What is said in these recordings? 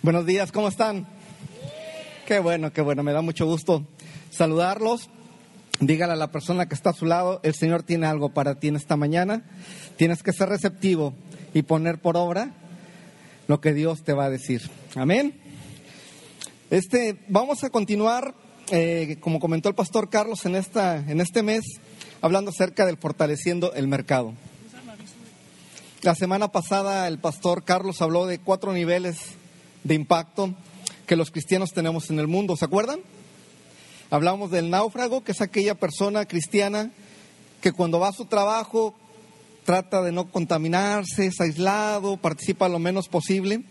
Buenos días, ¿cómo están? Qué bueno, qué bueno, me da mucho gusto saludarlos. Dígale a la persona que está a su lado, el Señor tiene algo para ti en esta mañana. Tienes que ser receptivo y poner por obra lo que Dios te va a decir. Amén. Este, vamos a continuar, eh, como comentó el pastor Carlos en, esta, en este mes, hablando acerca del fortaleciendo el mercado. La semana pasada el pastor Carlos habló de cuatro niveles de impacto que los cristianos tenemos en el mundo. ¿Se acuerdan? Hablamos del náufrago, que es aquella persona cristiana que cuando va a su trabajo trata de no contaminarse, es aislado, participa lo menos posible.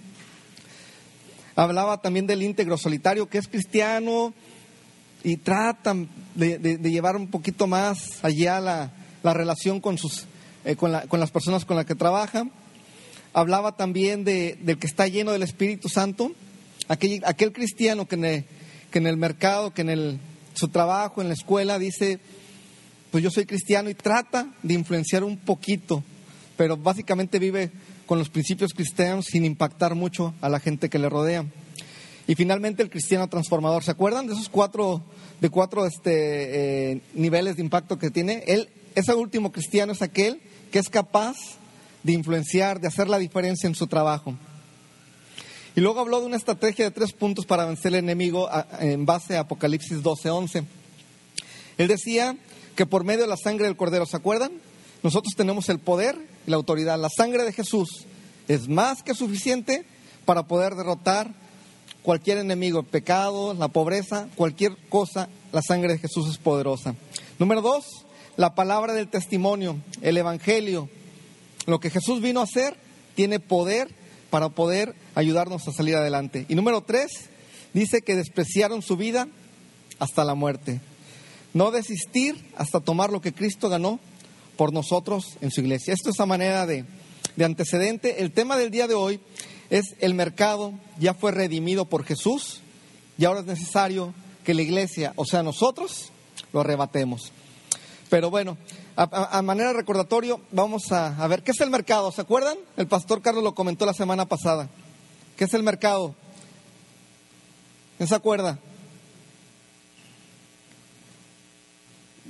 Hablaba también del íntegro solitario, que es cristiano y trata de, llevar un poquito más allá la, relación con, sus, eh, con, las personas con las que trabaja. Hablaba también de, del que está lleno del Espíritu Santo, aquel, aquel cristiano que en, que en el mercado, que en el, su trabajo, en la escuela, dice, pues yo soy cristiano y trata de influenciar un poquito, pero básicamente vive con los principios cristianos sin impactar mucho a la gente que le rodea. Y finalmente el cristiano transformador. ¿Se acuerdan de esos cuatro, de cuatro este, eh, niveles de impacto que tiene? Él, ese último cristiano es aquel que es capaz de influenciar, de hacer la diferencia en su trabajo. Y luego habló de una estrategia de tres puntos para vencer el enemigo en base a Apocalipsis 12:11. Él decía que por medio de la sangre del cordero, ¿se acuerdan? Nosotros tenemos el poder y la autoridad. La sangre de Jesús es más que suficiente para poder derrotar cualquier enemigo, el pecado, la pobreza, cualquier cosa, la sangre de Jesús es poderosa. Número dos, la palabra del testimonio, el evangelio. Lo que Jesús vino a hacer tiene poder para poder ayudarnos a salir adelante. Y número tres, dice que despreciaron su vida hasta la muerte. No desistir hasta tomar lo que Cristo ganó por nosotros en su iglesia. Esto es a manera de, de antecedente. El tema del día de hoy es el mercado ya fue redimido por Jesús y ahora es necesario que la iglesia, o sea, nosotros, lo arrebatemos. Pero bueno, a, manera recordatorio, vamos a, a, ver, ¿qué es el mercado? ¿Se acuerdan? El pastor Carlos lo comentó la semana pasada. ¿Qué es el mercado? ¿Quién se acuerda?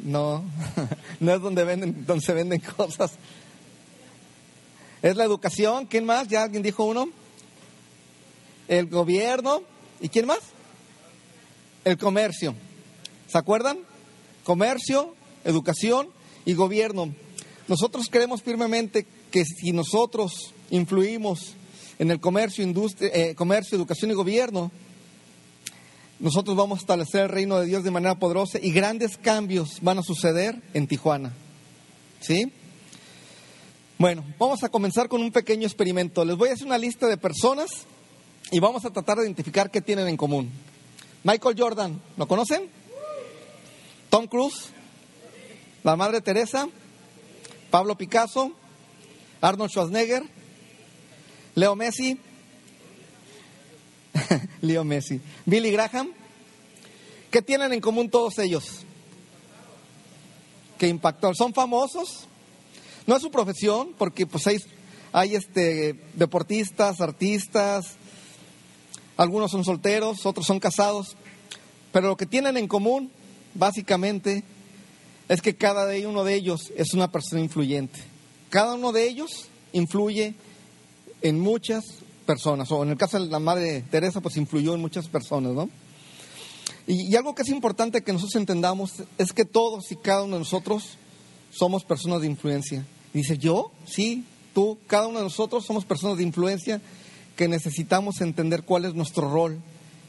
No, no es donde, venden, donde se venden cosas. Es la educación. ¿Quién más? ¿Ya alguien dijo uno? El gobierno. ¿Y quién más? El comercio. ¿Se acuerdan? Comercio, educación y gobierno. Nosotros creemos firmemente que si nosotros influimos en el comercio, industria, eh, comercio, educación y gobierno, nosotros vamos a establecer el reino de Dios de manera poderosa y grandes cambios van a suceder en Tijuana. ¿Sí? Bueno, vamos a comenzar con un pequeño experimento. Les voy a hacer una lista de personas y vamos a tratar de identificar qué tienen en común. Michael Jordan, ¿lo conocen? Tom Cruise, la Madre Teresa, Pablo Picasso, Arnold Schwarzenegger, Leo Messi, Leo Messi, Billy Graham. ¿Qué tienen en común todos ellos? ¿Qué impactó? ¿Son famosos? No es su profesión, porque pues hay, hay este, deportistas, artistas, algunos son solteros, otros son casados, pero lo que tienen en común, básicamente, es que cada uno de ellos es una persona influyente. Cada uno de ellos influye en muchas personas, o en el caso de la Madre Teresa, pues influyó en muchas personas, ¿no? Y, algo que es importante que nosotros entendamos es que todos y cada uno de nosotros somos personas de influencia. Y dice, ¿yo? Sí, tú, cada uno de nosotros somos personas de influencia que necesitamos entender cuál es nuestro rol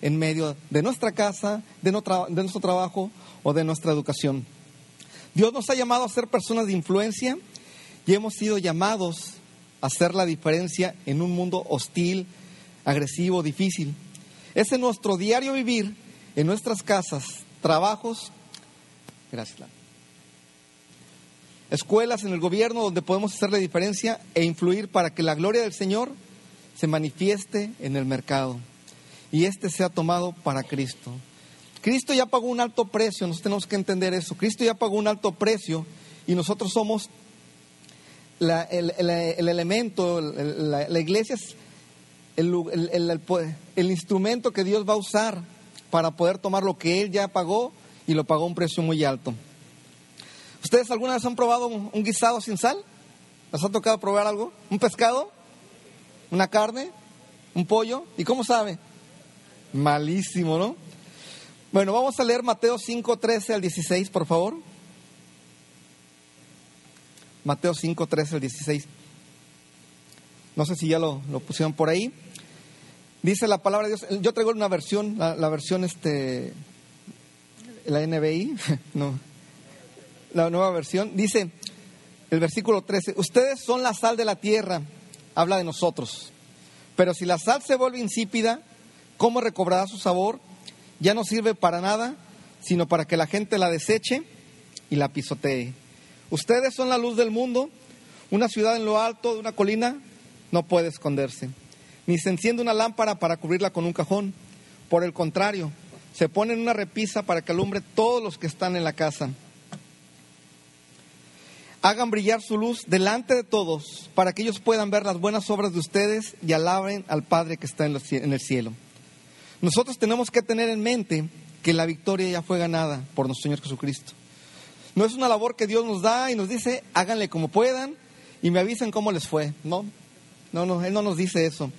en medio de nuestra casa, de, de nuestro trabajo o de nuestra educación. Dios nos ha llamado a ser personas de influencia y hemos sido llamados a hacer la diferencia en un mundo hostil, agresivo, difícil. Es en nuestro diario vivir, en nuestras casas, trabajos, gracias, escuelas, en el gobierno, donde podemos hacer la diferencia e influir para que la gloria del Señor se manifieste en el mercado y este sea tomado para Cristo. Cristo ya pagó un alto precio, nosotros tenemos que entender eso. Cristo ya pagó un alto precio y nosotros somos el, elemento, la, iglesia es el, instrumento que Dios va a usar para poder tomar lo que Él ya pagó y lo pagó a un precio muy alto. ¿Ustedes alguna vez han probado un guisado sin sal? ¿Les ha tocado probar algo? ¿Un pescado? ¿Una carne? ¿Un pollo? ¿Y cómo sabe? Malísimo, ¿no? Bueno, vamos a leer Mateo 5, 13 al 16, por favor. Mateo 5, 13 al 16. No sé si ya lo, pusieron por ahí. Dice la palabra de Dios. Yo traigo una versión, la, versión este, la NBI, no, la nueva versión. Dice el versículo 13: Ustedes son la sal de la tierra. Habla de nosotros. Pero si la sal se vuelve insípida, ¿cómo recobrará su sabor? Ya no sirve para nada, sino para que la gente la deseche y la pisotee. Ustedes son la luz del mundo. Una ciudad en lo alto de una colina no puede esconderse. Ni se enciende una lámpara para cubrirla con un cajón. Por el contrario, se pone en una repisa para que alumbre todos los que están en la casa. Hagan brillar su luz delante de todos para que ellos puedan ver las buenas obras de ustedes y alaben al Padre que está en el cielo. Nosotros tenemos que tener en mente que la victoria ya fue ganada por nuestro Señor Jesucristo. No es una labor que Dios nos da y nos dice, háganle como puedan y me avisen cómo les fue. No, no, no, Él no nos dice eso.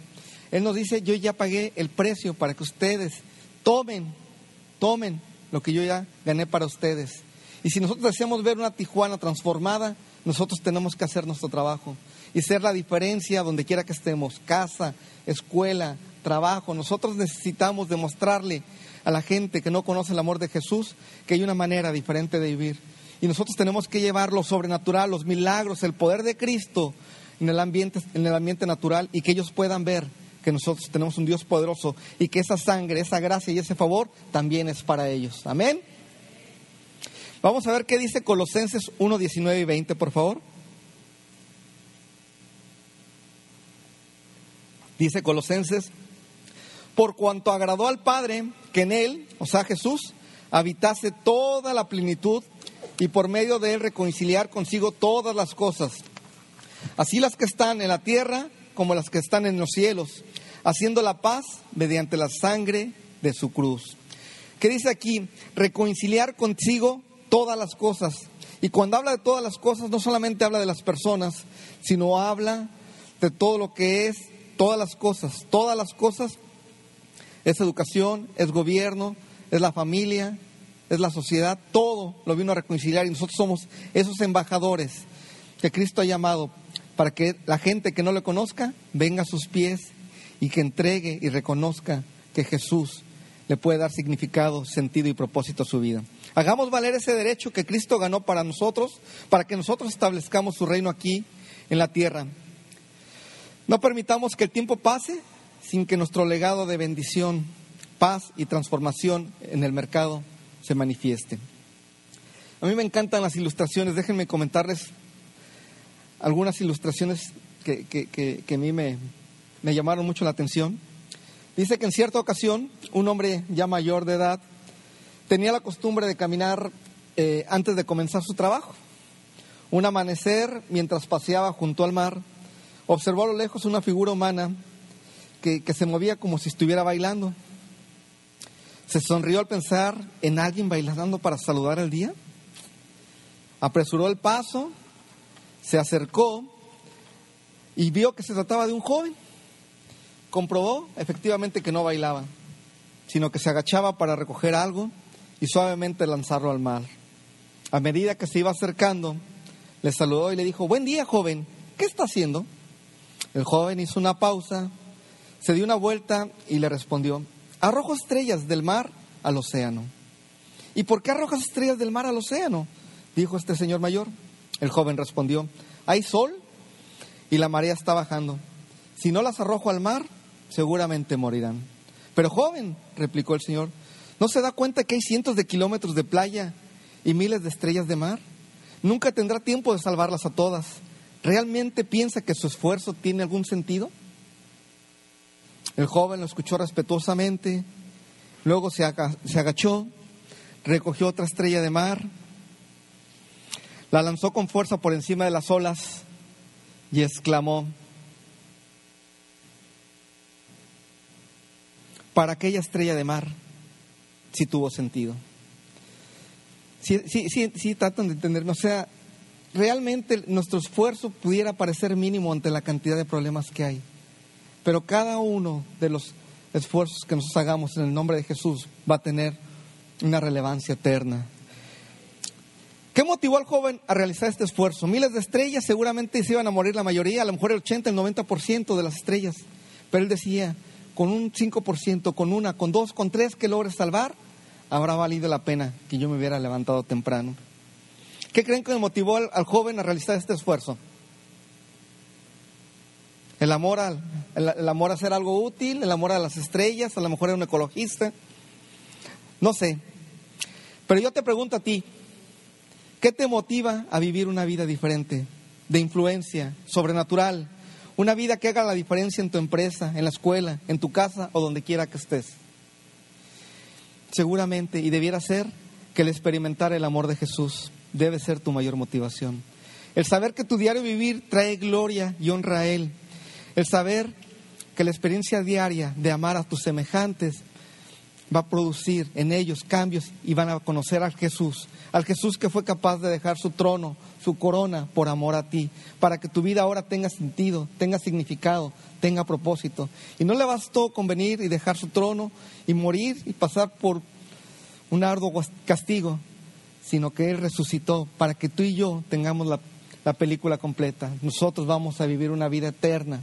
Él nos dice, yo ya pagué el precio para que ustedes tomen, tomen lo que yo ya gané para ustedes. Y si nosotros deseamos ver una Tijuana transformada, nosotros tenemos que hacer nuestro trabajo y ser la diferencia donde quiera que estemos, casa, escuela, trabajo. Nosotros necesitamos demostrarle a la gente que no conoce el amor de Jesús que hay una manera diferente de vivir. Y nosotros tenemos que llevar lo sobrenatural, los milagros, el poder de Cristo en el ambiente, en el ambiente natural y que ellos puedan ver que nosotros tenemos un Dios poderoso y que esa sangre, esa gracia y ese favor también es para ellos. Amén. Vamos a ver qué dice Colosenses 1, 19 y 20, por favor. Dice Colosenses por cuanto agradó al Padre que en Él, o sea Jesús, habitase toda la plenitud y por medio de Él reconciliar consigo todas las cosas, así las que están en la tierra como las que están en los cielos, haciendo la paz mediante la sangre de su cruz. ¿Qué dice aquí? Reconciliar consigo todas las cosas. Y cuando habla de todas las cosas, no solamente habla de las personas, sino habla de todo lo que es todas las cosas. Todas las cosas es educación, es gobierno, es la familia, es la sociedad, todo lo vino a reconciliar y nosotros somos esos embajadores que Cristo ha llamado para que la gente que no le conozca venga a sus pies y que entregue y reconozca que Jesús le puede dar significado, sentido y propósito a su vida. Hagamos valer ese derecho que Cristo ganó para nosotros, para que nosotros establezcamos su reino aquí en la tierra. No permitamos que el tiempo pase sin que nuestro legado de bendición, paz y transformación en el mercado se manifieste. A mí me encantan las ilustraciones, déjenme comentarles algunas ilustraciones que, a mí me, llamaron mucho la atención. Dice que en cierta ocasión un hombre ya mayor de edad tenía la costumbre de caminar eh, antes de comenzar su trabajo. Un amanecer, mientras paseaba junto al mar, observó a lo lejos una figura humana que, se movía como si estuviera bailando. Se sonrió al pensar en alguien bailando para saludar el día. Apresuró el paso, se acercó y vio que se trataba de un joven. Comprobó efectivamente que no bailaba, sino que se agachaba para recoger algo y suavemente lanzarlo al mar. A medida que se iba acercando, le saludó y le dijo, buen día joven, ¿qué está haciendo? El joven hizo una pausa, se dio una vuelta y le respondió, arrojo estrellas del mar al océano. ¿Y por qué arrojas estrellas del mar al océano? dijo este señor mayor. El joven respondió, hay sol y la marea está bajando. Si no las arrojo al mar, seguramente morirán. Pero joven, replicó el señor, ¿no se da cuenta que hay cientos de kilómetros de playa y miles de estrellas de mar? Nunca tendrá tiempo de salvarlas a todas. ¿Realmente piensa que su esfuerzo tiene algún sentido? El joven lo escuchó respetuosamente, luego se, agachó, recogió otra estrella de mar, la lanzó con fuerza por encima de las olas y exclamó, para aquella estrella de mar, si tuvo sentido. Sí, sí, sí, sí tratan de entenderme. O sea, realmente nuestro esfuerzo pudiera parecer mínimo ante la cantidad de problemas que hay. Pero cada uno de los esfuerzos que nosotros hagamos en el nombre de Jesús va a tener una relevancia eterna. ¿Qué motivó al joven a realizar este esfuerzo? Miles de estrellas, seguramente se iban a morir la mayoría, a lo mejor el 80, el 90% de las estrellas. Pero él decía, con un 5%, con una, con dos, con tres que logres salvar, habrá valido la pena que yo me hubiera levantado temprano. ¿Qué creen que motivó al, joven a realizar este esfuerzo? El amor, al, el, amor a hacer algo útil, el amor a las estrellas, a lo mejor era un ecologista. No sé. Pero yo te pregunto a ti, ¿qué te motiva a vivir una vida diferente, de influencia, sobrenatural? Una vida que haga la diferencia en tu empresa, en la escuela, en tu casa o donde quiera que estés. Seguramente, y debiera ser que el experimentar el amor de Jesús debe ser tu mayor motivación. El saber que tu diario vivir trae gloria y honra a Él. El saber que la experiencia diaria de amar a tus semejantes va a producir en ellos cambios y van a conocer al Jesús, al Jesús que fue capaz de dejar su trono, su corona por amor a ti, para que tu vida ahora tenga sentido, tenga significado, tenga propósito. Y no le bastó con venir y dejar su trono y morir y pasar por un arduo castigo, sino que Él resucitó para que tú y yo tengamos la, la película completa. Nosotros vamos a vivir una vida eterna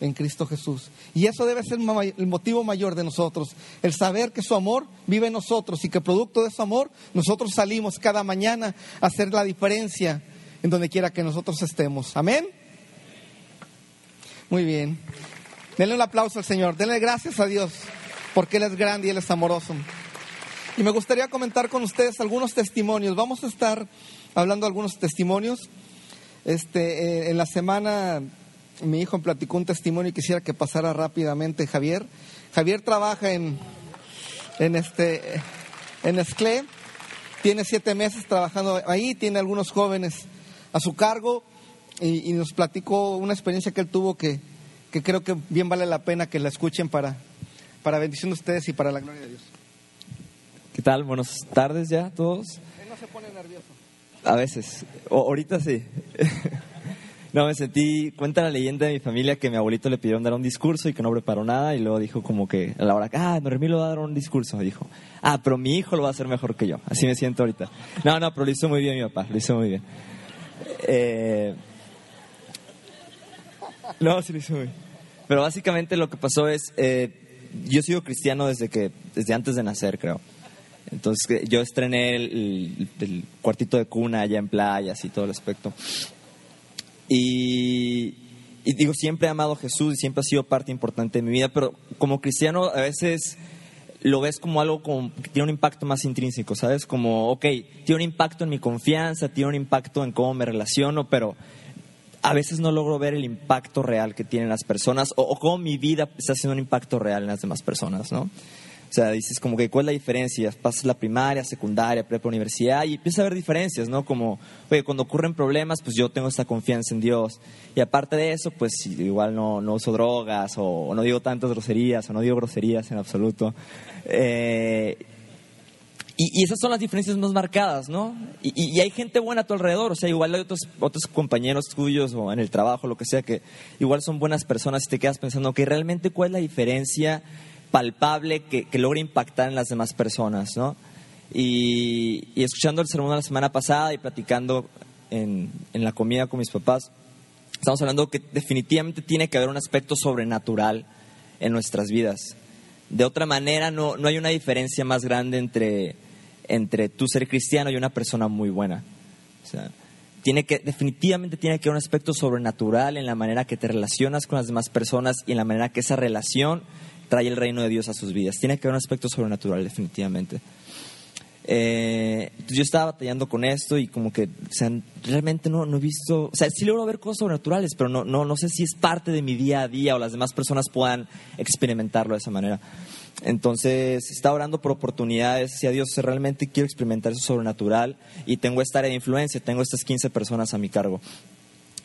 en Cristo Jesús. Y eso debe ser el motivo mayor de nosotros, el saber que su amor vive en nosotros y que producto de su amor nosotros salimos cada mañana a hacer la diferencia en donde quiera que nosotros estemos. Amén. Muy bien. Denle un aplauso al Señor, denle gracias a Dios, porque Él es grande y Él es amoroso. Y me gustaría comentar con ustedes algunos testimonios. Vamos a estar hablando de algunos testimonios. Este, eh, en la semana mi hijo me platicó un testimonio y quisiera que pasara rápidamente Javier. Javier trabaja en, en, este, en tiene siete meses trabajando ahí, tiene algunos jóvenes a su cargo y, nos platicó una experiencia que él tuvo que, que, creo que bien vale la pena que la escuchen para, para bendición de ustedes y para la gloria de Dios. ¿Qué tal? Buenas tardes ya todos. Él no se pone nervioso. A veces, o, ahorita sí. No, me sentí, cuenta la leyenda de mi familia que mi abuelito le pidieron dar un discurso y que no preparó nada y luego dijo como que a la hora, ah, Noemí lo va a dar un discurso, dijo, ah, pero mi hijo lo va a hacer mejor que yo, así me siento ahorita. No, no, pero lo hizo muy bien mi papá, lo hizo muy bien. Eh, no, sí lo hizo muy bien. Pero básicamente lo que pasó es, eh, yo sigo cristiano desde que, desde antes de nacer, creo. Entonces yo estrené el, cuartito de cuna allá en playas y todo el aspecto. Y, digo, siempre he amado a Jesús y siempre ha sido parte importante de mi vida, pero como cristiano a veces lo ves como algo que tiene un impacto más intrínseco, ¿sabes? Como, ok, tiene un impacto en mi confianza, tiene un impacto en cómo me relaciono, pero a veces no logro ver el impacto real que tienen las personas o cómo mi vida está haciendo un impacto real en las demás personas, ¿no? O sea, dices como que cuál es la diferencia, pasas la primaria, secundaria, prepa, universidad y empiezas a ver diferencias, ¿no? Como, oye, cuando ocurren problemas, pues yo tengo esta confianza en Dios. Y aparte de eso, pues igual no, no uso drogas o, no digo tantas groserías o no digo groserías en absoluto. Eh, y, esas son las diferencias más marcadas, ¿no? Y, y, hay gente buena a tu alrededor, o sea, igual hay otros, otros compañeros tuyos o en el trabajo, lo que sea, que igual son buenas personas y te quedas pensando que realmente cuál es la diferencia palpable que, que logre impactar en las demás personas, ¿no? Y, escuchando el sermón de la semana pasada y platicando en, en la comida con mis papás, estamos hablando que definitivamente tiene que haber un aspecto sobrenatural en nuestras vidas. De otra manera, no, no hay una diferencia más grande entre, entre tú ser cristiano y una persona muy buena. O sea, tiene que, definitivamente tiene que haber un aspecto sobrenatural en la manera que te relacionas con las demás personas y en la manera que esa relación trae el reino de Dios a sus vidas. Tiene que haber un aspecto sobrenatural, definitivamente. Eh, yo estaba batallando con esto y como que, o sea, realmente no, no he visto, o sea, sí logro ver cosas sobrenaturales, pero no, no, no sé si es parte de mi día a día o las demás personas puedan experimentarlo de esa manera. Entonces, estaba orando por oportunidades, decía Dios, realmente quiero experimentar eso sobrenatural y tengo esta área de influencia, tengo estas 15 personas a mi cargo.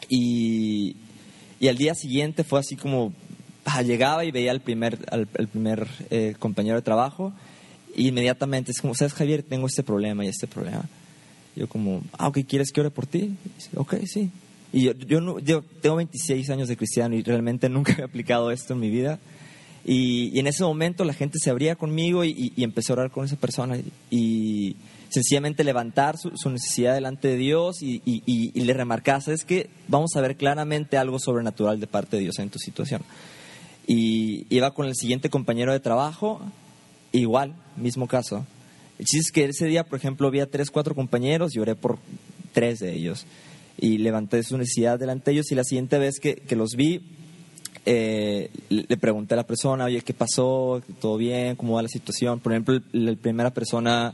Y, y al día siguiente fue así como llegaba y veía al primer, al, primer eh, compañero de trabajo y inmediatamente es como, ¿sabes, Javier? Tengo este problema y este problema. Yo como, ah, ok, ¿quieres que ore por ti? ok, sí. Y yo, yo, yo, tengo 26 años de cristiano y realmente nunca he aplicado esto en mi vida. Y, en ese momento la gente se abría conmigo y, y, empecé a orar con esa persona. Y sencillamente levantar su, necesidad delante de Dios y, y, le remarcar, ¿sabes que Vamos a ver claramente algo sobrenatural de parte de Dios en tu situación. Y iba con el siguiente compañero de trabajo, igual, mismo caso. El chiste es que ese día, por ejemplo, había tres, cuatro compañeros y oré por tres de ellos. Y levanté su necesidad delante de ellos y la siguiente vez que, que los vi, eh, le pregunté a la persona, oye, ¿qué pasó? ¿Todo bien? ¿Cómo va la situación? Por ejemplo, la primera persona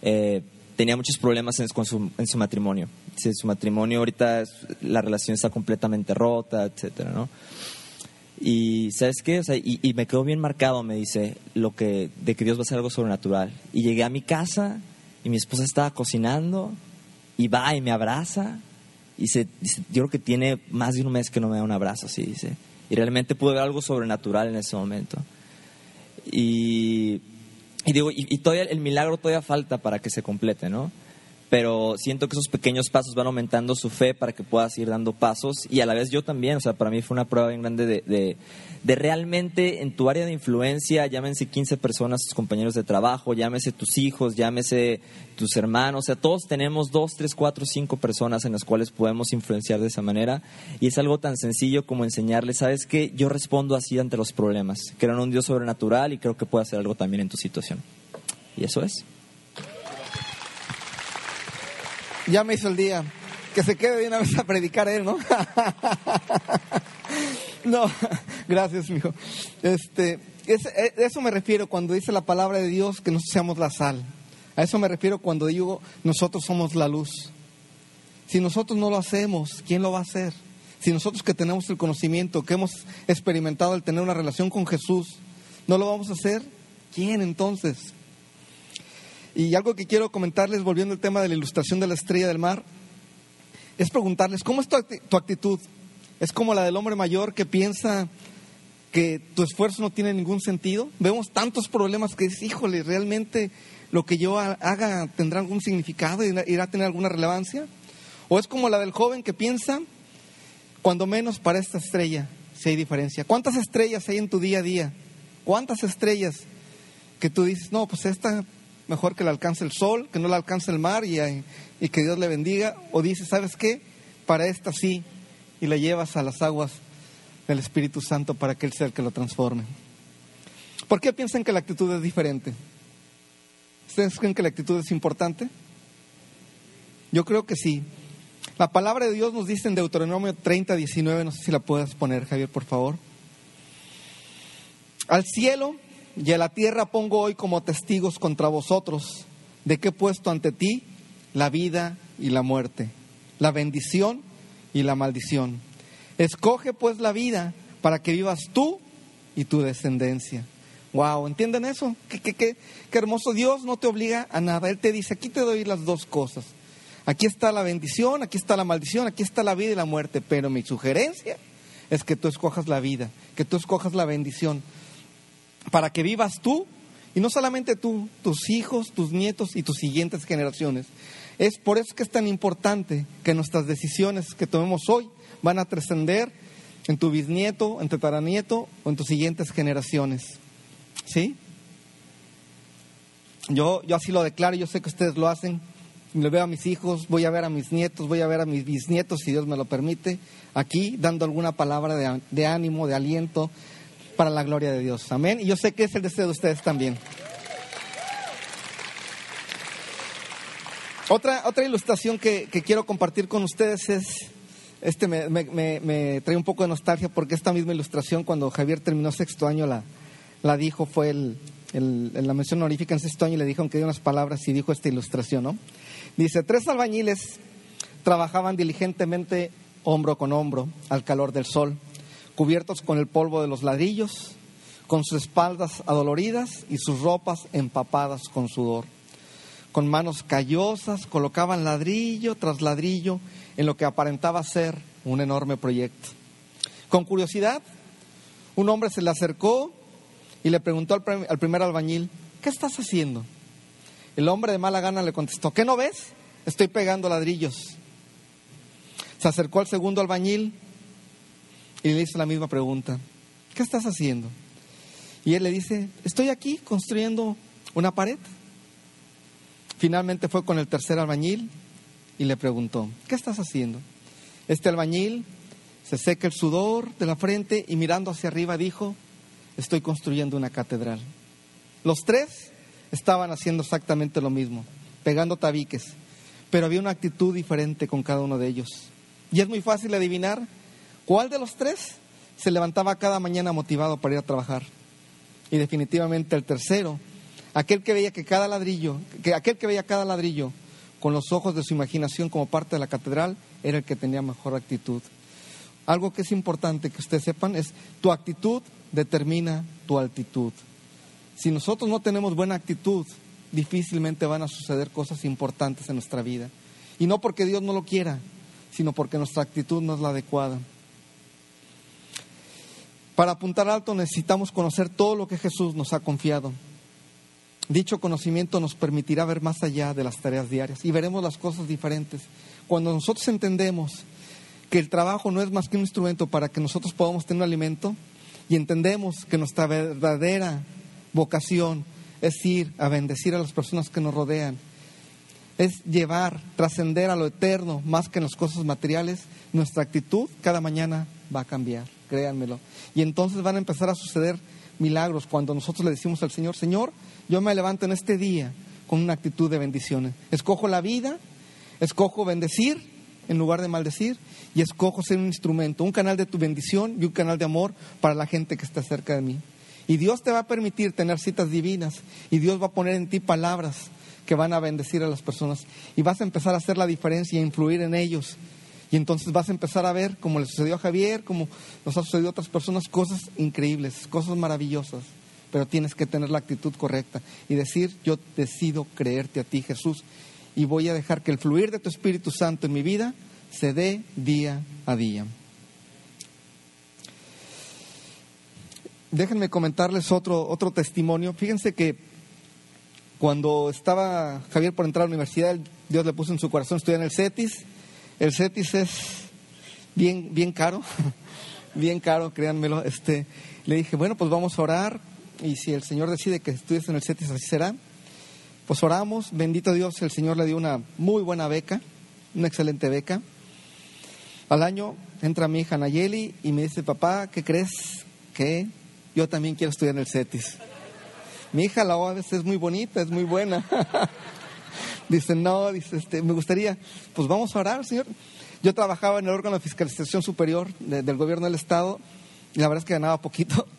eh, tenía muchos problemas en, con su, en su matrimonio. su matrimonio ahorita, la relación está completamente rota, etcétera, ¿no? Y ¿sabes qué? y, me quedó bien marcado, me dice, lo que, de que Dios va a hacer algo sobrenatural. Y llegué a mi casa y mi esposa estaba cocinando y va y me abraza. Y se, dice, yo creo que tiene más de un mes que no me da un abrazo, así dice. Y realmente pude ver algo sobrenatural en ese momento. Y, y digo, y, y todavía el milagro todavía falta para que se complete, ¿no? Pero siento que esos pequeños pasos van aumentando su fe para que puedas ir dando pasos y a la vez yo también, o sea, para mí fue una prueba bien grande de, de, realmente en tu área de influencia, llámense 15 personas, tus compañeros de trabajo, llámese tus hijos, llámese tus hermanos, o sea, todos tenemos dos, tres, cuatro, cinco personas en las cuales podemos influenciar de esa manera y es algo tan sencillo como enseñarles, sabes que yo respondo así ante los problemas, creo en un Dios sobrenatural y creo que puede hacer algo también en tu situación. Y eso es. Ya me hizo el día. Que se quede de una vez a predicar él, ¿no? no, gracias, mijo. Este, es, e, eso me refiero cuando dice la palabra de Dios que nosotros seamos la sal. A eso me refiero cuando digo nosotros somos la luz. Si nosotros no lo hacemos, ¿quién lo va a hacer? Si nosotros que tenemos el conocimiento, que hemos experimentado el tener una relación con Jesús, no lo vamos a hacer, ¿quién entonces? Y algo que quiero comentarles, volviendo al tema de la ilustración de la estrella del mar, es preguntarles, ¿cómo es tu actitud? ¿Es como la del hombre mayor que piensa que tu esfuerzo no tiene ningún sentido? Vemos tantos problemas que es, híjole, ¿realmente lo que yo haga tendrá algún significado y irá a tener alguna relevancia? ¿O es como la del joven que piensa, cuando menos para esta estrella, si hay diferencia? ¿Cuántas estrellas hay en tu día a día? ¿Cuántas estrellas que tú dices, no, pues esta mejor que le alcance el sol, que no le alcance el mar y, y que Dios le bendiga. O dice, ¿sabes qué? Para esta sí, y la llevas a las aguas del Espíritu Santo para que Él sea el que lo transforme. ¿Por qué piensan que la actitud es diferente? ¿Ustedes creen que la actitud es importante? Yo creo que sí. La palabra de Dios nos dice en Deuteronomio 30, 19, no sé si la puedes poner, Javier, por favor. Al cielo y a la tierra pongo hoy como testigos contra vosotros de que he puesto ante ti la vida y la muerte, la bendición y la maldición. Escoge pues la vida para que vivas tú y tu descendencia. Wow, ¿entienden eso? ¿Qué, qué, qué, qué hermoso. Dios no te obliga a nada. Él te dice, aquí te doy las dos cosas. Aquí está la bendición, aquí está la maldición, aquí está la vida y la muerte. Pero mi sugerencia es que tú escojas la vida, que tú escojas la bendición para que vivas tú, y no solamente tú, tus hijos, tus nietos y tus siguientes generaciones. Es por eso que es tan importante que nuestras decisiones que tomemos hoy van a trascender en tu bisnieto, en tu taranieto o en tus siguientes generaciones. ¿Sí? Yo, yo así lo declaro, yo sé que ustedes lo hacen. Le veo a mis hijos, voy a ver a mis nietos, voy a ver a mis bisnietos, si Dios me lo permite, aquí dando alguna palabra de, de ánimo, de aliento, para la gloria de Dios. Amén. Y yo sé que es el deseo de ustedes también. Otra, otra ilustración que, quiero compartir con ustedes es, este me, trae un poco de nostalgia porque esta misma ilustración cuando Javier terminó sexto año la, la dijo, fue el, la mención honorífica en sexto año y le dijo, aunque dio unas palabras y dijo esta ilustración, ¿no? Dice, tres albañiles trabajaban diligentemente hombro con hombro al calor del sol cubiertos con el polvo de los ladrillos, con sus espaldas adoloridas y sus ropas empapadas con sudor. Con manos callosas colocaban ladrillo tras ladrillo en lo que aparentaba ser un enorme proyecto. Con curiosidad, un hombre se le acercó y le preguntó al, al primer albañil, ¿qué estás haciendo? El hombre de mala gana le contestó, ¿qué no ves? Estoy pegando ladrillos. Se acercó al segundo albañil y le hizo la misma pregunta, ¿qué estás haciendo? Y él le dice, estoy aquí construyendo una pared. Finalmente fue con el tercer albañil y le preguntó, ¿qué estás haciendo? Este albañil se seca el sudor de la frente y mirando hacia arriba dijo, estoy construyendo una catedral. Los tres estaban haciendo exactamente lo mismo, pegando tabiques, pero había una actitud diferente con cada uno de ellos. Y es muy fácil adivinar cuál de los tres se levantaba cada mañana motivado para ir a trabajar. Y definitivamente el tercero, aquel que veía que cada ladrillo, que aquel que veía cada ladrillo con los ojos de su imaginación como parte de la catedral, era el que tenía mejor actitud. Algo que es importante que ustedes sepan es tu actitud determina tu altitud. Si nosotros no tenemos buena actitud, difícilmente van a suceder cosas importantes en nuestra vida. Y no porque Dios no lo quiera, sino porque nuestra actitud no es la adecuada. Para apuntar alto necesitamos conocer todo lo que Jesús nos ha confiado. Dicho conocimiento nos permitirá ver más allá de las tareas diarias y veremos las cosas diferentes. Cuando nosotros entendemos que el trabajo no es más que un instrumento para que nosotros podamos tener un alimento y entendemos que nuestra verdadera vocación es ir a bendecir a las personas que nos rodean, es llevar, trascender a lo eterno más que en las cosas materiales, nuestra actitud cada mañana va a cambiar, créanmelo. Y entonces van a empezar a suceder milagros cuando nosotros le decimos al Señor, Señor, yo me levanto en este día con una actitud de bendiciones. Escojo la vida, escojo bendecir en lugar de maldecir y escojo ser un instrumento, un canal de tu bendición y un canal de amor para la gente que está cerca de mí. Y Dios te va a permitir tener citas divinas y Dios va a poner en ti palabras que van a bendecir a las personas y vas a empezar a hacer la diferencia e influir en ellos. Y entonces vas a empezar a ver, como le sucedió a Javier, como nos ha sucedido a otras personas, cosas increíbles, cosas maravillosas. Pero tienes que tener la actitud correcta y decir, yo decido creerte a ti, Jesús, y voy a dejar que el fluir de tu Espíritu Santo en mi vida se dé día a día. Déjenme comentarles otro, otro testimonio. Fíjense que cuando estaba Javier por entrar a la universidad, Dios le puso en su corazón estudiar en el CETIS. El CETIS es bien, bien caro, bien caro, créanmelo. Este, le dije, bueno, pues vamos a orar y si el Señor decide que estudies en el CETIS, así será. Pues oramos, bendito Dios, el Señor le dio una muy buena beca, una excelente beca. Al año entra mi hija Nayeli y me dice, papá, ¿qué crees? Que yo también quiero estudiar en el CETIS. Mi hija la OAS es muy bonita, es muy buena. dice, no, dice, este, me gustaría, pues vamos a orar, Señor. Yo trabajaba en el órgano de fiscalización superior de, del gobierno del Estado y la verdad es que ganaba poquito.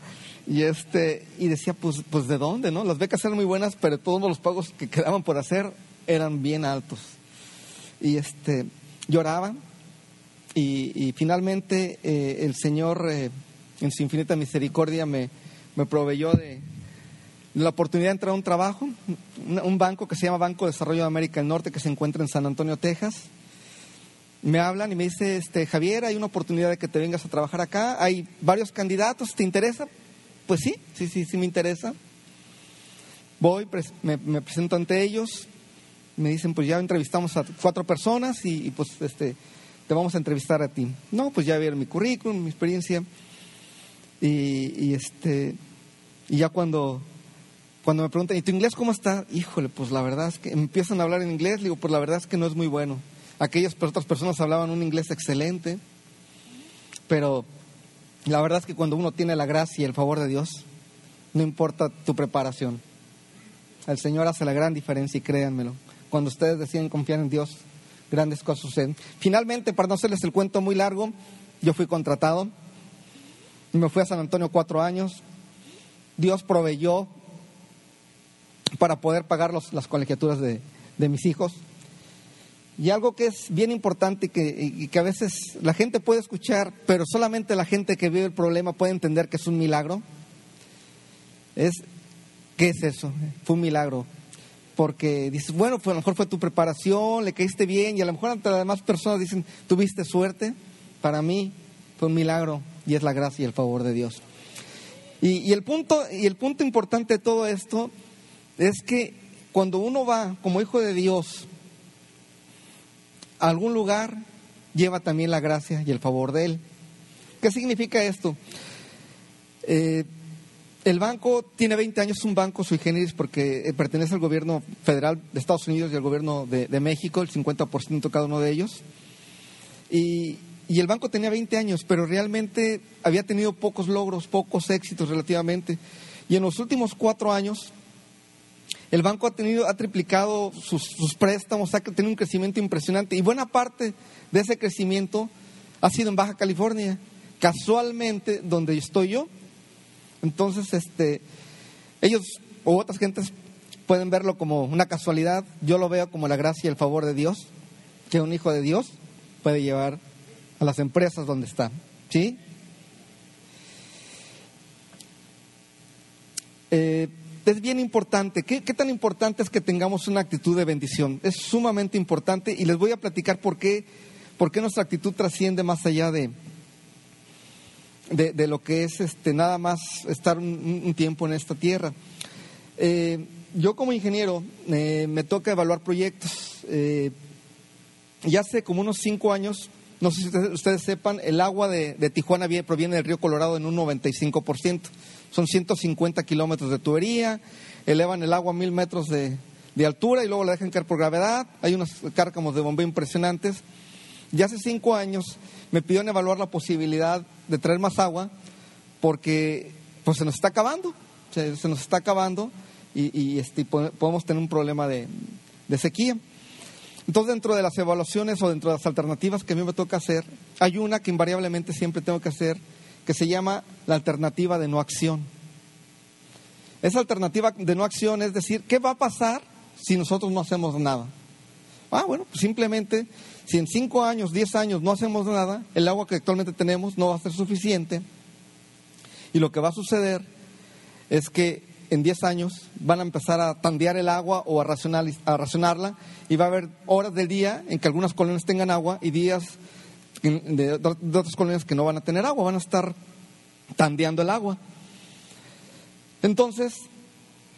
Y este y decía, pues, pues de dónde, ¿no? Las becas eran muy buenas, pero todos los pagos que quedaban por hacer eran bien altos. Y este lloraba y, y finalmente eh, el Señor eh, en su infinita misericordia me, me proveyó de, la oportunidad de entrar a un trabajo, un, banco que se llama Banco de Desarrollo de América del Norte, que se encuentra en San Antonio, Texas. Me hablan y me dice, este, Javier, hay una oportunidad de que te vengas a trabajar acá, hay varios candidatos, ¿te interesa? Pues sí, sí, sí, sí me interesa. Voy, me, presento ante ellos, me dicen, pues ya entrevistamos a cuatro personas y, pues este, te vamos a entrevistar a ti. No, pues ya vieron mi currículum, mi experiencia. Y este, y ya cuando cuando me preguntan, ¿y tu inglés cómo está? Híjole, pues la verdad es que empiezan a hablar en inglés, digo, pues la verdad es que no es muy bueno. Aquellas otras personas hablaban un inglés excelente, pero la verdad es que cuando uno tiene la gracia y el favor de Dios, no importa tu preparación. El Señor hace la gran diferencia y créanmelo. Cuando ustedes deciden confiar en Dios, grandes cosas suceden. Finalmente, para no hacerles el cuento muy largo, yo fui contratado y me fui a San Antonio cuatro años. Dios proveyó para poder pagar los, las colegiaturas de, de, mis hijos. Y algo que es bien importante y que, que, a veces la gente puede escuchar, pero solamente la gente que vive el problema puede entender que es un milagro, es, ¿qué es eso? Fue un milagro. Porque dices, bueno, pues a lo mejor fue tu preparación, le caíste bien, y a lo mejor ante las demás personas dicen, tuviste suerte. Para mí fue un milagro y es la gracia y el favor de Dios. Y, y el punto, y el punto importante de todo esto es que cuando uno va como hijo de Dios a algún lugar, lleva también la gracia y el favor de Él. ¿Qué significa esto? Eh, el banco tiene 20 años, es un banco sui generis porque eh, pertenece al gobierno federal de Estados Unidos y al gobierno de, México, el 50% cada uno de ellos. Y, y el banco tenía 20 años, pero realmente había tenido pocos logros, pocos éxitos relativamente. Y en los últimos cuatro años, el banco ha tenido, ha triplicado sus, préstamos, ha tenido un crecimiento impresionante. Y buena parte de ese crecimiento ha sido en Baja California, casualmente donde estoy yo. Entonces, este, ellos o otras gentes pueden verlo como una casualidad. Yo lo veo como la gracia y el favor de Dios, que un hijo de Dios puede llevar a las empresas donde está. ¿Sí? Eh, es bien importante. ¿Qué, ¿Qué, tan importante es que tengamos una actitud de bendición? Es sumamente importante y les voy a platicar por qué, por qué nuestra actitud trasciende más allá de, de, lo que es este, nada más estar un, tiempo en esta tierra. Eh, yo como ingeniero eh, me toca evaluar proyectos. Eh, ya hace como unos cinco años no sé si ustedes, ustedes sepan, el agua de, de, Tijuana proviene del río Colorado en un 95%. Son 150 kilómetros de tubería, elevan el agua a mil metros de, altura y luego la dejan caer por gravedad. Hay unos cárcamos de bombeo impresionantes. Ya hace cinco años me pidieron evaluar la posibilidad de traer más agua porque pues, se nos está acabando. Se, nos está acabando y, y este, podemos tener un problema de, de sequía. Entonces, dentro de las evaluaciones o dentro de las alternativas que a mí me toca hacer, hay una que invariablemente siempre tengo que hacer, que se llama la alternativa de no acción. Esa alternativa de no acción es decir, ¿qué va a pasar si nosotros no hacemos nada? Ah, bueno, pues simplemente, si en cinco años, diez años no hacemos nada, el agua que actualmente tenemos no va a ser suficiente. Y lo que va a suceder es que en 10 años van a empezar a tandear el agua o a, a racionarla y va a haber horas del día en que algunas colonias tengan agua y días de, de, otras colonias que no van a tener agua, van a estar tandeando el agua. Entonces,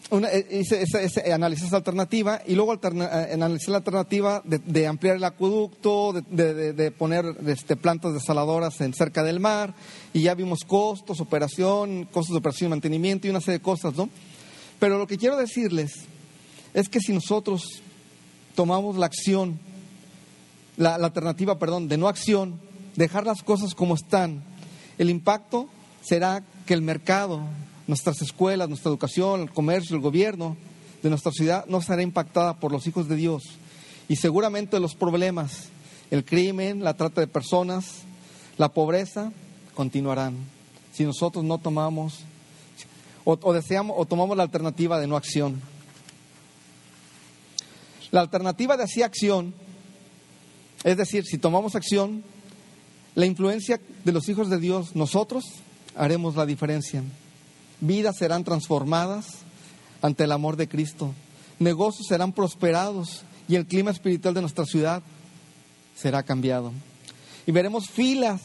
una, hice, hice, analicé esa alternativa y luego alterna, analicé la alternativa de, ampliar el acueducto, de, de poner este, plantas desaladoras en, cerca del mar y ya vimos costos, operación, costos de operación y mantenimiento y una serie de cosas, ¿no? Pero lo que quiero decirles es que si nosotros tomamos la acción, la, alternativa, perdón, de no acción, dejar las cosas como están, el impacto será que el mercado, nuestras escuelas, nuestra educación, el comercio, el gobierno de nuestra ciudad no será impactada por los hijos de Dios. Y seguramente los problemas, el crimen, la trata de personas, la pobreza, continuarán. Si nosotros no tomamos o, o deseamos o tomamos la alternativa de no acción. La alternativa de sí acción, es decir, si tomamos acción, la influencia de los hijos de Dios, nosotros haremos la diferencia vidas serán transformadas ante el amor de Cristo, negocios serán prosperados y el clima espiritual de nuestra ciudad será cambiado. Y veremos filas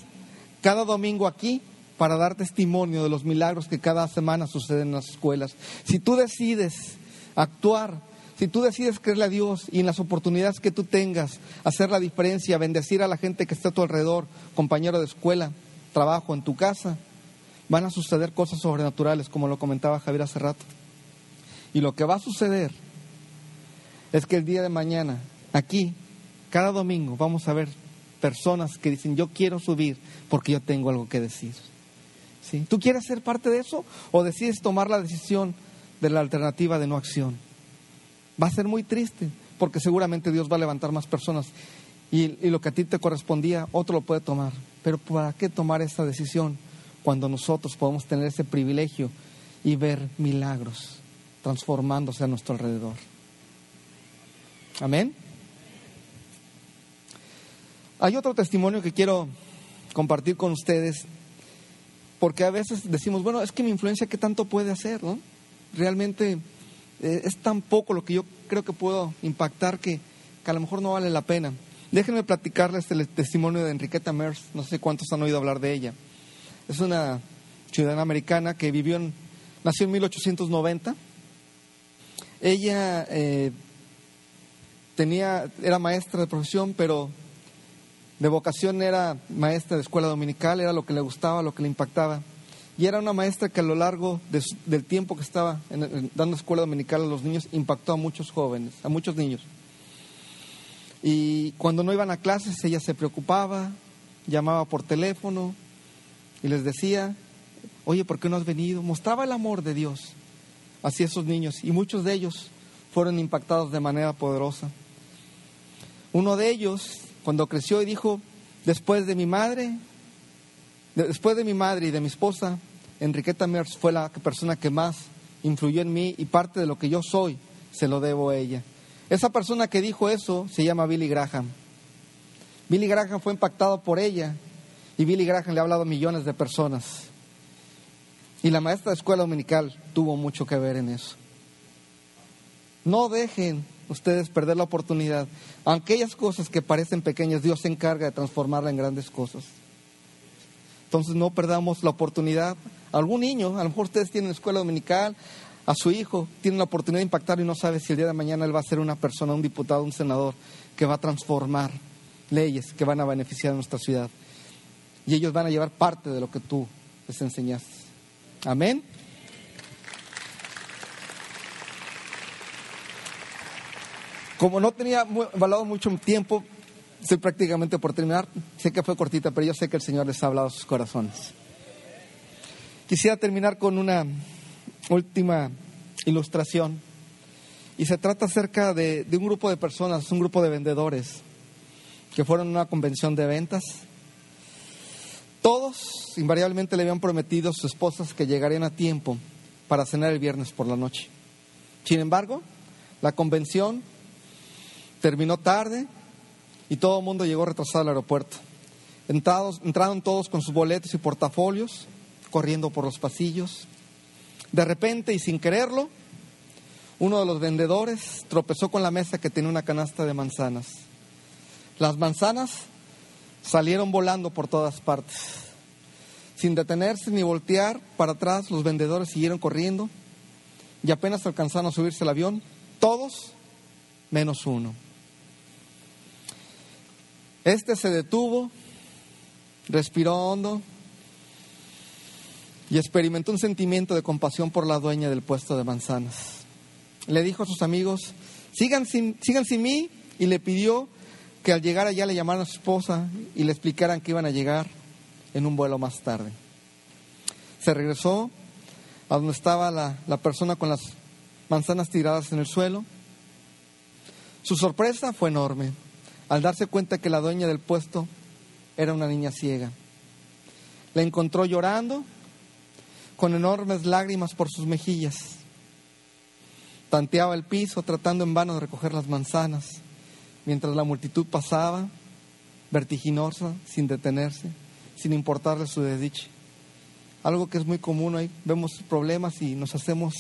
cada domingo aquí para dar testimonio de los milagros que cada semana suceden en las escuelas. Si tú decides actuar, si tú decides creerle a Dios y en las oportunidades que tú tengas, hacer la diferencia, bendecir a la gente que está a tu alrededor, compañero de escuela, trabajo, en tu casa, van a suceder cosas sobrenaturales, como lo comentaba Javier hace rato. Y lo que va a suceder es que el día de mañana, aquí, cada domingo, vamos a ver personas que dicen, yo quiero subir porque yo tengo algo que decir. ¿Sí? ¿Tú quieres ser parte de eso o decides tomar la decisión de la alternativa de no acción? Va a ser muy triste porque seguramente Dios va a levantar más personas y, lo que a ti te correspondía, otro lo puede tomar. Pero ¿para qué tomar esta decisión? cuando nosotros podemos tener ese privilegio y ver milagros transformándose a nuestro alrededor. Amén. Hay otro testimonio que quiero compartir con ustedes, porque a veces decimos, bueno, es que mi influencia, ¿qué tanto puede hacer? ¿no? Realmente eh, es tan poco lo que yo creo que puedo impactar que, que a lo mejor no vale la pena. Déjenme platicarles el testimonio de Enriqueta Mers, no sé cuántos han oído hablar de ella. Es una ciudadana americana que vivió en, nació en 1890. Ella eh, tenía, era maestra de profesión, pero de vocación era maestra de escuela dominical, era lo que le gustaba, lo que le impactaba. Y era una maestra que a lo largo del tiempo que estaba dando escuela dominical a los niños impactó a muchos jóvenes, a muchos niños. Y cuando no iban a clases, ella se preocupaba, llamaba por teléfono y les decía, oye, ¿por qué no has venido? Mostraba el amor de Dios hacia esos niños y muchos de ellos fueron impactados de manera poderosa. Uno de ellos, cuando creció y dijo, después de mi madre, después de mi madre y de mi esposa, Enriqueta Mers fue la persona que más influyó en mí y parte de lo que yo soy se lo debo a ella. Esa persona que dijo eso se llama Billy Graham. Billy Graham fue impactado por ella y Billy Graham le ha hablado a millones de personas. Y la maestra de escuela dominical tuvo mucho que ver en eso. No dejen ustedes perder la oportunidad. Aquellas cosas que parecen pequeñas, Dios se encarga de transformarla en grandes cosas. Entonces no perdamos la oportunidad. Algún niño, a lo mejor ustedes tienen escuela dominical, a su hijo, tiene la oportunidad de impactar y no sabe si el día de mañana él va a ser una persona, un diputado, un senador que va a transformar leyes que van a beneficiar a nuestra ciudad. Y ellos van a llevar parte de lo que tú les enseñaste. Amén. Como no tenía valado mucho tiempo, estoy prácticamente por terminar. Sé que fue cortita, pero yo sé que el Señor les ha hablado a sus corazones. Quisiera terminar con una última ilustración. Y se trata acerca de, un grupo de personas, un grupo de vendedores que fueron a una convención de ventas. Todos invariablemente le habían prometido a sus esposas que llegarían a tiempo para cenar el viernes por la noche. Sin embargo, la convención terminó tarde y todo el mundo llegó retrasado al aeropuerto. entraron todos con sus boletos y portafolios, corriendo por los pasillos, de repente y sin quererlo, uno de los vendedores tropezó con la mesa que tenía una canasta de manzanas. Las manzanas salieron volando por todas partes. Sin detenerse ni voltear para atrás, los vendedores siguieron corriendo y apenas alcanzaron a subirse al avión, todos menos uno. Este se detuvo, respiró hondo, y experimentó un sentimiento de compasión por la dueña del puesto de manzanas. Le dijo a sus amigos, sigan sin, sigan sin mí, y le pidió que al llegar allá le llamaran a su esposa y le explicaran que iban a llegar en un vuelo más tarde. Se regresó a donde estaba la, la persona con las manzanas tiradas en el suelo. Su sorpresa fue enorme al darse cuenta que la dueña del puesto era una niña ciega. La encontró llorando con enormes lágrimas por sus mejillas. Tanteaba el piso tratando en vano de recoger las manzanas, mientras la multitud pasaba, vertiginosa, sin detenerse, sin importarle su desdicha. Algo que es muy común hoy, vemos problemas y nos hacemos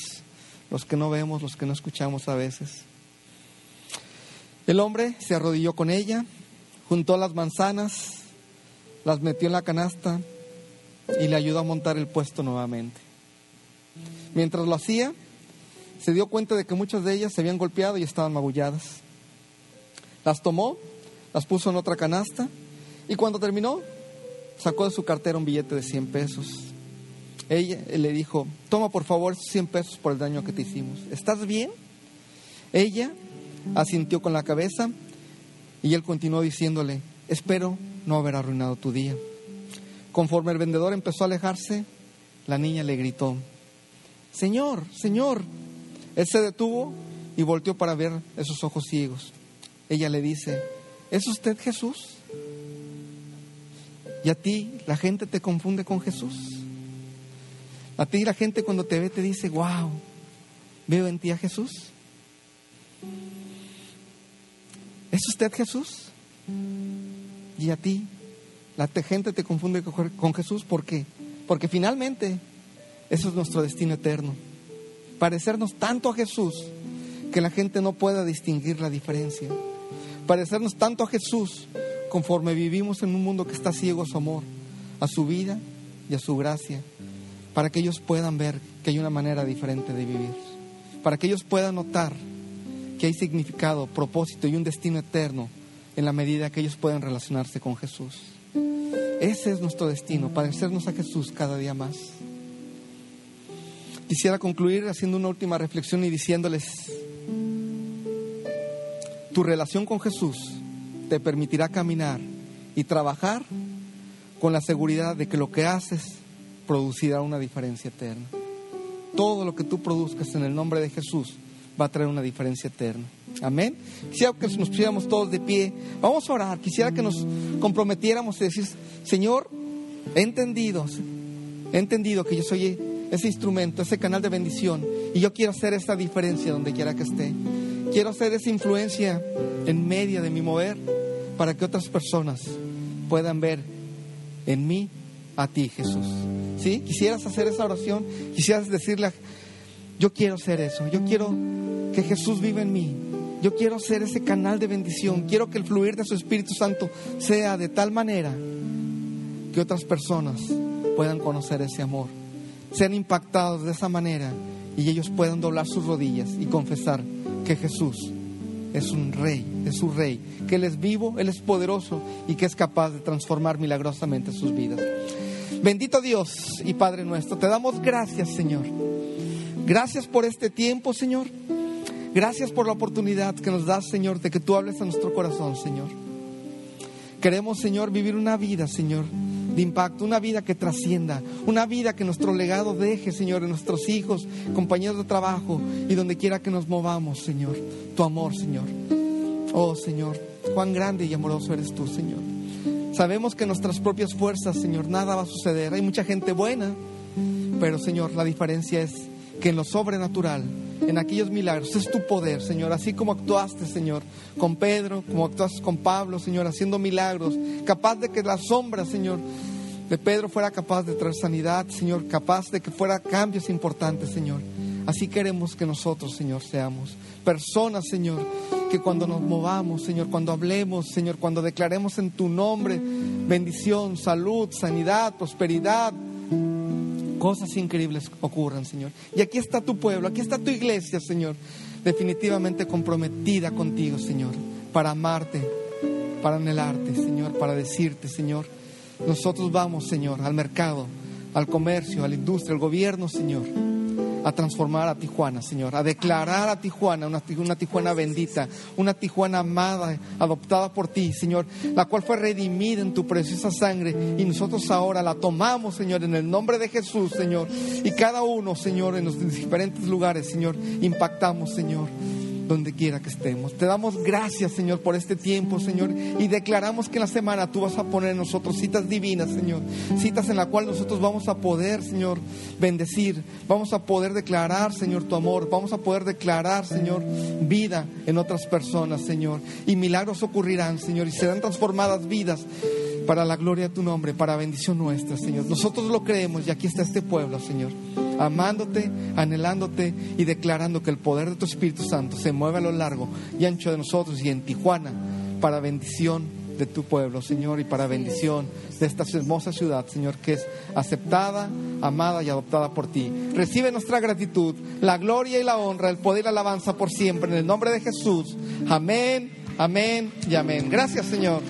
los que no vemos, los que no escuchamos a veces. El hombre se arrodilló con ella, juntó las manzanas, las metió en la canasta y le ayudó a montar el puesto nuevamente. Mientras lo hacía, se dio cuenta de que muchas de ellas se habían golpeado y estaban magulladas. Las tomó, las puso en otra canasta y cuando terminó, sacó de su cartera un billete de 100 pesos. Ella le dijo, toma por favor esos 100 pesos por el daño que te hicimos. ¿Estás bien? Ella asintió con la cabeza y él continuó diciéndole, espero no haber arruinado tu día. Conforme el vendedor empezó a alejarse, la niña le gritó, Señor, Señor. Él se detuvo y volteó para ver esos ojos ciegos. Ella le dice, ¿es usted Jesús? Y a ti la gente te confunde con Jesús. A ti la gente cuando te ve te dice, wow, veo en ti a Jesús. ¿Es usted Jesús? Y a ti la gente te confunde con Jesús. ¿Por qué? Porque finalmente eso es nuestro destino eterno. Parecernos tanto a Jesús que la gente no pueda distinguir la diferencia. Parecernos tanto a Jesús conforme vivimos en un mundo que está ciego a su amor, a su vida y a su gracia. para que ellos puedan ver que hay una manera diferente de vivir, para que ellos puedan notar que hay significado, propósito y un destino eterno en la medida que ellos pueden relacionarse con Jesús. Ese es nuestro destino, parecernos a Jesús cada día más. Quisiera concluir haciendo una última reflexión y diciéndoles, tu relación con Jesús te permitirá caminar y trabajar con la seguridad de que lo que haces producirá una diferencia eterna. Todo lo que tú produzcas en el nombre de Jesús va a traer una diferencia eterna. Amén. Quisiera que nos pusiéramos todos de pie. Vamos a orar. Quisiera que nos comprometiéramos y decir, Señor, he entendido, he entendido que yo soy ese instrumento, ese canal de bendición y yo quiero hacer esta diferencia donde quiera que esté. Quiero hacer esa influencia en medio de mi mover para que otras personas puedan ver en mí a ti, Jesús. ¿Sí? Quisieras hacer esa oración, quisieras decirle, yo quiero hacer eso, yo quiero que Jesús viva en mí, yo quiero ser ese canal de bendición, quiero que el fluir de su Espíritu Santo sea de tal manera que otras personas puedan conocer ese amor, sean impactados de esa manera y ellos puedan doblar sus rodillas y confesar que Jesús es un rey, es su rey, que Él es vivo, Él es poderoso y que es capaz de transformar milagrosamente sus vidas. Bendito Dios y Padre nuestro, te damos gracias, Señor. Gracias por este tiempo, Señor. Gracias por la oportunidad que nos das, Señor, de que tú hables a nuestro corazón, Señor. Queremos, Señor, vivir una vida, Señor, de impacto, una vida que trascienda, una vida que nuestro legado deje, Señor, en nuestros hijos, compañeros de trabajo y donde quiera que nos movamos, Señor. Tu amor, Señor. Oh, Señor, cuán grande y amoroso eres tú, Señor. Sabemos que nuestras propias fuerzas, Señor, nada va a suceder. Hay mucha gente buena, pero, Señor, la diferencia es que en lo sobrenatural, en aquellos milagros, es tu poder, Señor, así como actuaste, Señor, con Pedro, como actuaste con Pablo, Señor, haciendo milagros, capaz de que la sombra, Señor, de Pedro fuera capaz de traer sanidad, Señor, capaz de que fuera cambios importantes, Señor. Así queremos que nosotros, Señor, seamos personas, Señor, que cuando nos movamos, Señor, cuando hablemos, Señor, cuando declaremos en tu nombre bendición, salud, sanidad, prosperidad, cosas increíbles ocurran, Señor. Y aquí está tu pueblo, aquí está tu iglesia, Señor, definitivamente comprometida contigo, Señor, para amarte, para anhelarte, Señor, para decirte, Señor, nosotros vamos, Señor, al mercado, al comercio, a la industria, al gobierno, Señor a transformar a Tijuana, Señor, a declarar a Tijuana una, una, Tijuana bendita, una Tijuana amada, adoptada por ti, Señor, la cual fue redimida en tu preciosa sangre y nosotros ahora la tomamos, Señor, en el nombre de Jesús, Señor, y cada uno, Señor, en los diferentes lugares, Señor, impactamos, Señor donde quiera que estemos. Te damos gracias, Señor, por este tiempo, Señor, y declaramos que en la semana tú vas a poner en nosotros citas divinas, Señor, citas en la cual nosotros vamos a poder, Señor, bendecir, vamos a poder declarar, Señor, tu amor, vamos a poder declarar, Señor, vida en otras personas, Señor, y milagros ocurrirán, Señor, y serán transformadas vidas para la gloria de tu nombre, para bendición nuestra, Señor. Nosotros lo creemos y aquí está este pueblo, Señor amándote, anhelándote y declarando que el poder de tu Espíritu Santo se mueve a lo largo y ancho de nosotros y en Tijuana para bendición de tu pueblo, Señor, y para bendición de esta hermosa ciudad, Señor, que es aceptada, amada y adoptada por ti. Recibe nuestra gratitud, la gloria y la honra, el poder y la alabanza por siempre, en el nombre de Jesús. Amén, amén y amén. Gracias, Señor.